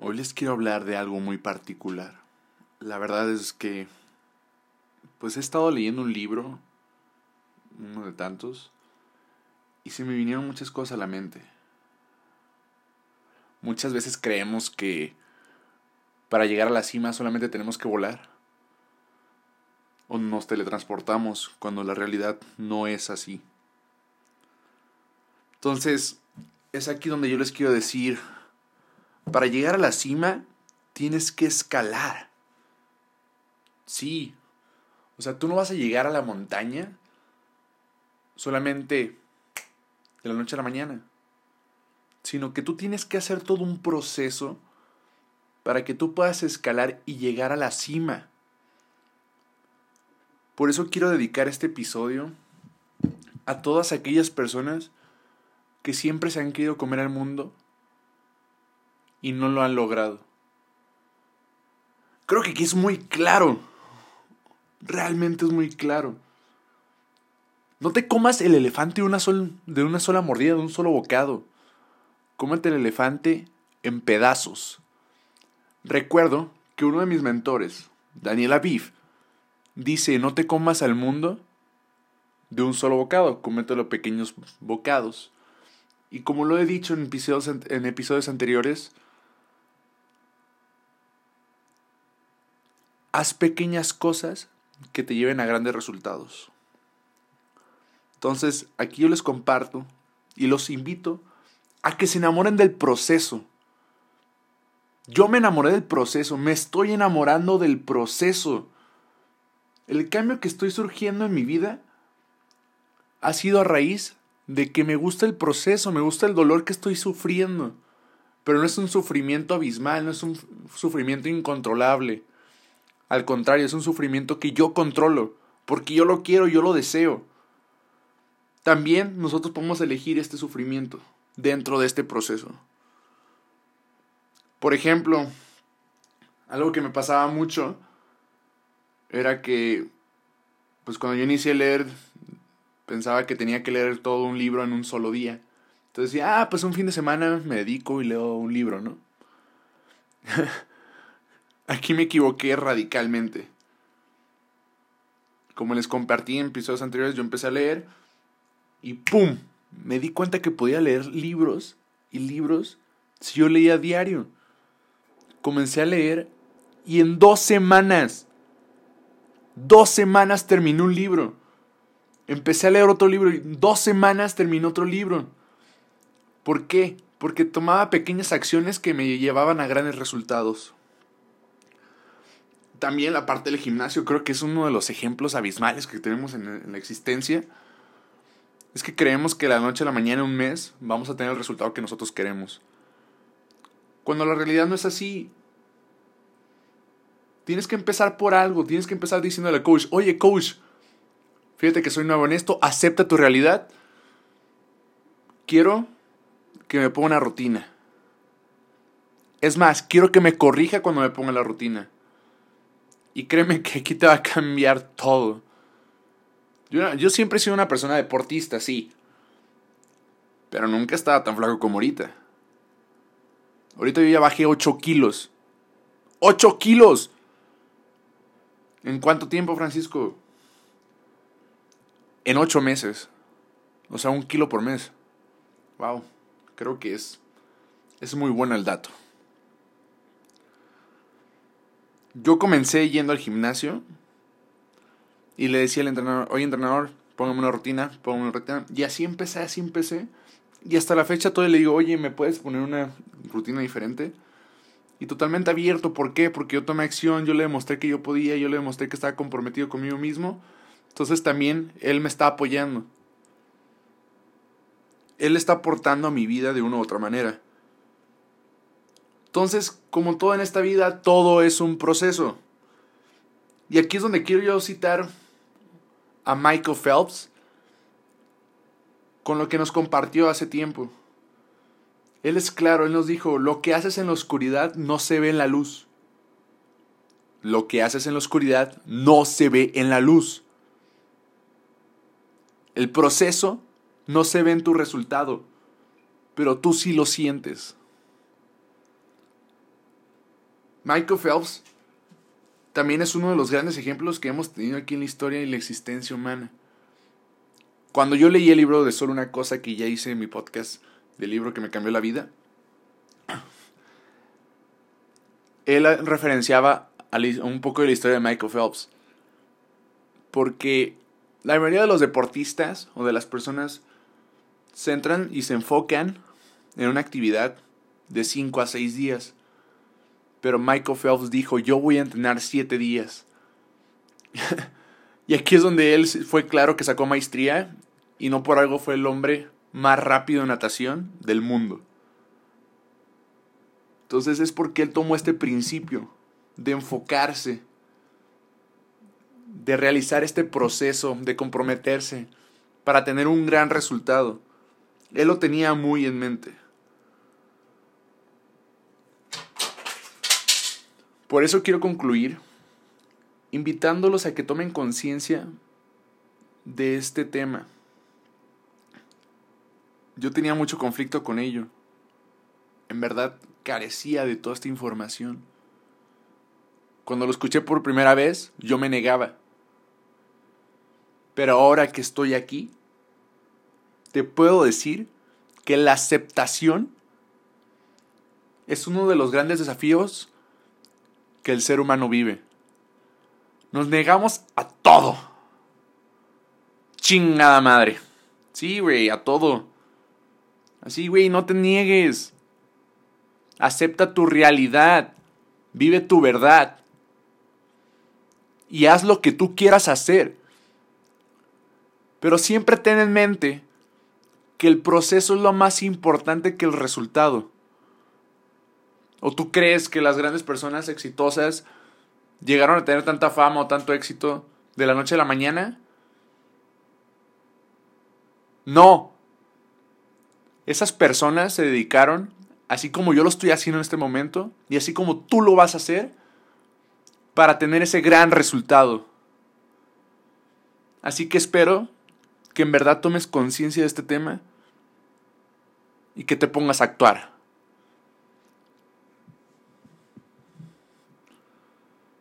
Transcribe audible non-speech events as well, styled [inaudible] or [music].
Hoy les quiero hablar de algo muy particular. La verdad es que, pues he estado leyendo un libro, uno de tantos, y se me vinieron muchas cosas a la mente. Muchas veces creemos que para llegar a la cima solamente tenemos que volar. O nos teletransportamos cuando la realidad no es así. Entonces, es aquí donde yo les quiero decir para llegar a la cima tienes que escalar. Sí. O sea, tú no vas a llegar a la montaña solamente de la noche a la mañana, sino que tú tienes que hacer todo un proceso para que tú puedas escalar y llegar a la cima. Por eso quiero dedicar este episodio a todas aquellas personas que siempre se han querido comer al mundo y no lo han logrado. Creo que aquí es muy claro. Realmente es muy claro. No te comas el elefante de una, sola mordida, de un solo bocado. Cómete el elefante en pedazos. Recuerdo que uno de mis mentores, Daniel Aviv, dice, no te comas al mundo de un solo bocado, cómetelo pequeños bocados. Y como lo he dicho en en episodios anteriores, haz pequeñas cosas que te lleven a grandes resultados. Entonces, aquí yo les comparto y los invito a que se enamoren del proceso. Yo me enamoré del proceso, me estoy enamorando del proceso. El cambio que estoy surgiendo en mi vida ha sido a raíz de que me gusta el proceso, me gusta el dolor que estoy sufriendo. Pero no es un sufrimiento abismal, no es un sufrimiento incontrolable. Al contrario, es un sufrimiento que yo controlo, porque yo lo quiero, yo lo deseo. También nosotros podemos elegir este sufrimiento dentro de este proceso. Por ejemplo, algo que me pasaba mucho era que, pues cuando yo inicié a leer, pensaba que tenía que leer todo un libro en un solo día. Entonces decía, ah, pues un fin de semana me dedico y leo un libro, ¿no? [laughs] Aquí me equivoqué radicalmente. Como les compartí en episodios anteriores, yo empecé a leer y ¡pum! Me di cuenta que podía leer libros y libros si yo leía diario. Comencé a leer y en dos semanas, dos semanas terminé un libro. Empecé a leer otro libro y en dos semanas terminé otro libro. ¿Por qué? Porque tomaba pequeñas acciones que me llevaban a grandes resultados también la parte del gimnasio creo que es uno de los ejemplos abismales que tenemos en, la existencia. Es que creemos que la noche a la mañana, un mes, vamos a tener el resultado que nosotros queremos. Cuando la realidad no es así. Tienes que empezar por algo, tienes que empezar diciéndole al coach, oye coach, fíjate que soy nuevo en esto, acepta tu realidad. Quiero que me ponga una rutina. Es más, quiero que me corrija cuando me ponga la rutina. Y créeme que aquí te va a cambiar todo. Yo, yo siempre he sido una persona deportista, sí. Pero nunca estaba tan flaco como ahorita. Ahorita yo ya bajé 8 kilos. ¡8 kilos! ¿En cuánto tiempo, Francisco? En 8 meses. O sea, un kilo por mes. Wow. Creo que es. Es muy bueno el dato. Yo comencé yendo al gimnasio y le decía al entrenador, oye entrenador, póngame una rutina, póngame una rutina. Y así empecé, así empecé. Y hasta la fecha todavía le digo, oye, ¿me puedes poner una rutina diferente? Y totalmente abierto, ¿por qué? Porque yo tomé acción, yo le demostré que yo podía, yo le demostré que estaba comprometido conmigo mismo. Entonces también él me está apoyando. Él está aportando a mi vida de una u otra manera. Entonces, como todo en esta vida, todo es un proceso. Y aquí es donde quiero yo citar a Michael Phelps con lo que nos compartió hace tiempo. Él es claro, él nos dijo, lo que haces en la oscuridad no se ve en la luz. Lo que haces en la oscuridad no se ve en la luz. El proceso no se ve en tu resultado, pero tú sí lo sientes. Michael Phelps también es uno de los grandes ejemplos que hemos tenido aquí en la historia y la existencia humana. Cuando yo leí el libro de Solo una cosa que ya hice en mi podcast del libro que me cambió la vida, él referenciaba un poco de la historia de Michael Phelps. Porque la mayoría de los deportistas o de las personas se entran y se enfocan en una actividad de 5 a 6 días. Pero Michael Phelps dijo, yo voy a entrenar 7 días. [laughs] y aquí es donde él fue claro que sacó maestría y no por algo fue el hombre más rápido en natación del mundo. Entonces es porque él tomó este principio de enfocarse, de realizar este proceso, de comprometerse para tener un gran resultado. Él lo tenía muy en mente. Por eso quiero concluir invitándolos a que tomen conciencia de este tema. Yo tenía mucho conflicto con ello. En verdad carecía de toda esta información. Cuando lo escuché por primera vez, yo me negaba. Pero ahora que estoy aquí, te puedo decir que la aceptación es uno de los grandes desafíos que el ser humano vive. Nos negamos a todo. Chingada madre. Sí, güey, a todo. Así, güey, no te niegues. Acepta tu realidad. Vive tu verdad. Y haz lo que tú quieras hacer. Pero siempre ten en mente que el proceso es lo más importante que el resultado. ¿O tú crees que las grandes personas exitosas llegaron a tener tanta fama o tanto éxito de la noche a la mañana? No. Esas personas se dedicaron, así como yo lo estoy haciendo en este momento, y así como tú lo vas a hacer, para tener ese gran resultado. Así que espero que en verdad tomes conciencia de este tema y que te pongas a actuar.